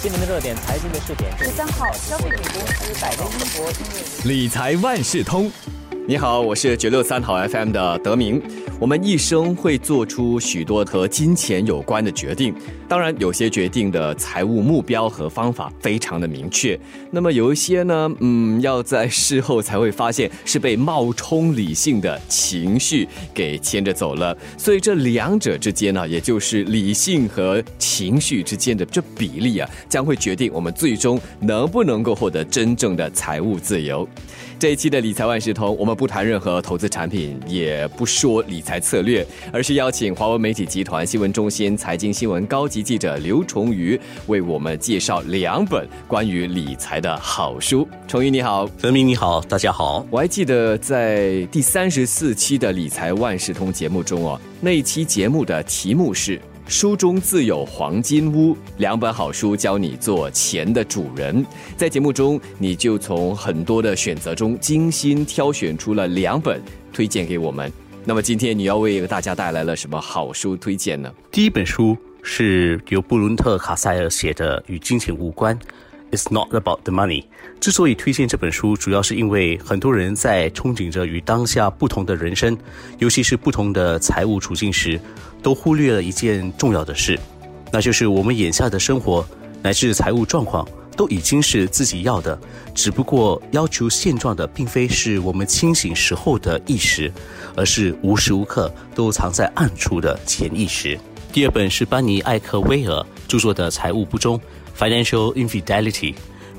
新闻的热点，财经的试点。十三号，消费品公司百威英博因为理财万事通。你好，我是九六三好 FM 的德明。我们一生会做出许多和金钱有关的决定，当然有些决定的财务目标和方法非常的明确，那么有一些呢，嗯，要在事后才会发现是被冒充理性的情绪给牵着走了。所以这两者之间呢，也就是理性和情绪之间的这比例啊，将会决定我们最终能不能够获得真正的财务自由。这一期的理财万事通，我们不谈任何投资产品，也不说理财策略，而是邀请华为媒体集团新闻中心财经新闻高级记者刘崇瑜为我们介绍两本关于理财的好书。崇瑜你好，泽明你好，大家好。我还记得在第三十四期的理财万事通节目中哦，那一期节目的题目是。书中自有黄金屋，两本好书教你做钱的主人。在节目中，你就从很多的选择中精心挑选出了两本推荐给我们。那么今天你要为大家带来了什么好书推荐呢？第一本书是由布伦特·卡塞尔写的《与金钱无关》。It's not about the money。之所以推荐这本书，主要是因为很多人在憧憬着与当下不同的人生，尤其是不同的财务处境时，都忽略了一件重要的事，那就是我们眼下的生活乃至财务状况都已经是自己要的，只不过要求现状的并非是我们清醒时候的意识，而是无时无刻都藏在暗处的潜意识。第二本是班尼·艾克威尔著作的《财务不忠》。Financial infidelity，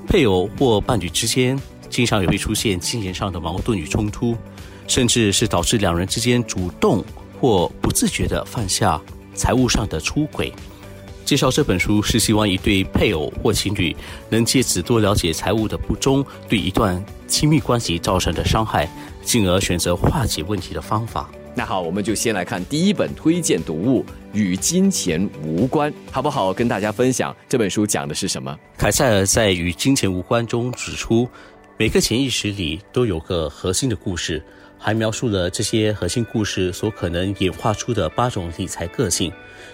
配偶或伴侣之间经常也会出现金钱上的矛盾与冲突，甚至是导致两人之间主动或不自觉地犯下财务上的出轨。介绍这本书是希望一对配偶或情侣能借此多了解财务的不忠对一段亲密关系造成的伤害，进而选择化解问题的方法。那好，我们就先来看第一本推荐读物，与金钱无关，好不好？跟大家分享这本书讲的是什么？凯塞尔在《与金钱无关》中指出，每个潜意识里都有个核心的故事，还描述了这些核心故事所可能演化出的八种理财个性，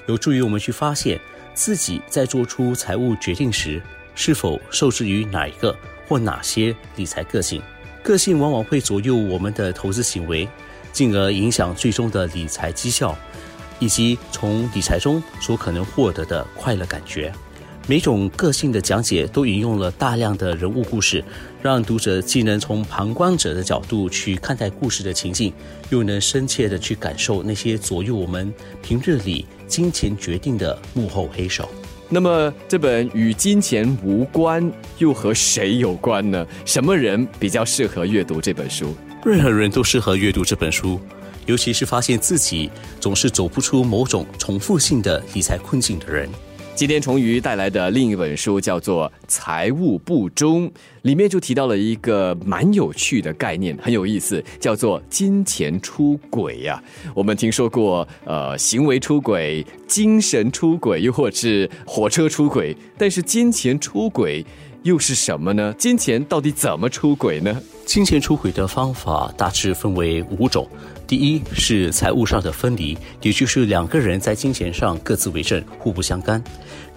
有助于我们去发现自己在做出财务决定时是否受制于哪一个或哪些理财个性。个性往往会左右我们的投资行为。进而影响最终的理财绩效，以及从理财中所可能获得的快乐感觉。每种个性的讲解都引用了大量的人物故事，让读者既能从旁观者的角度去看待故事的情境，又能深切的去感受那些左右我们平日里金钱决定的幕后黑手。那么，这本与金钱无关又和谁有关呢？什么人比较适合阅读这本书？任何人都适合阅读这本书，尤其是发现自己总是走不出某种重复性的理财困境的人。今天崇瑜带来的另一本书叫做《财务不忠》，里面就提到了一个蛮有趣的概念，很有意思，叫做金钱出轨呀。我们听说过，呃，行为出轨、精神出轨，又或是火车出轨，但是金钱出轨。又是什么呢？金钱到底怎么出轨呢？金钱出轨的方法大致分为五种。第一是财务上的分离，也就是两个人在金钱上各自为政，互不相干。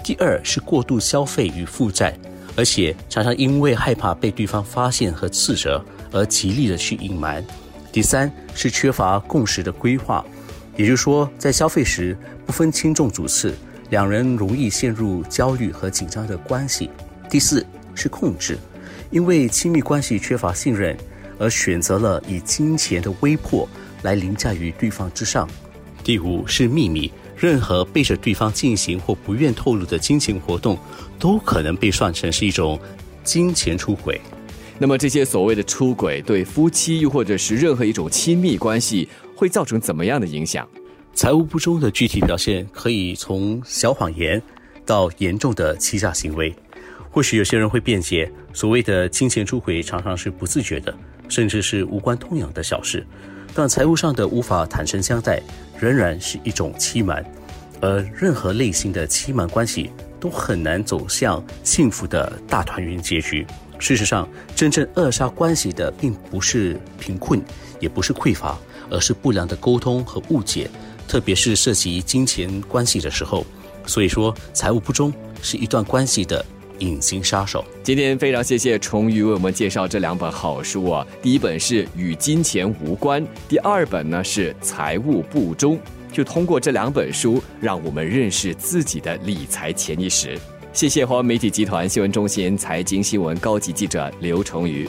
第二是过度消费与负债，而且常常因为害怕被对方发现和斥责而极力的去隐瞒。第三是缺乏共识的规划，也就是说在消费时不分轻重主次，两人容易陷入焦虑和紧张的关系。第四。是控制，因为亲密关系缺乏信任，而选择了以金钱的威迫来凌驾于对方之上。第五是秘密，任何背着对方进行或不愿透露的金钱活动，都可能被算成是一种金钱出轨。那么这些所谓的出轨，对夫妻又或者是任何一种亲密关系，会造成怎么样的影响？财务不忠的具体表现，可以从小谎言到严重的欺诈行为。或许有些人会辩解，所谓的金钱出轨常常是不自觉的，甚至是无关痛痒的小事。但财务上的无法坦诚相待，仍然是一种欺瞒。而任何类型的欺瞒关系都很难走向幸福的大团圆结局。事实上，真正扼杀关系的并不是贫困，也不是匮乏，而是不良的沟通和误解，特别是涉及金钱关系的时候。所以说，财务不忠是一段关系的。隐形杀手。今天非常谢谢崇宇为我们介绍这两本好书啊，第一本是《与金钱无关》，第二本呢是《财务不忠》。就通过这两本书，让我们认识自己的理财潜意识。谢谢华为媒体集团新闻中心财经新闻高级记者刘崇宇。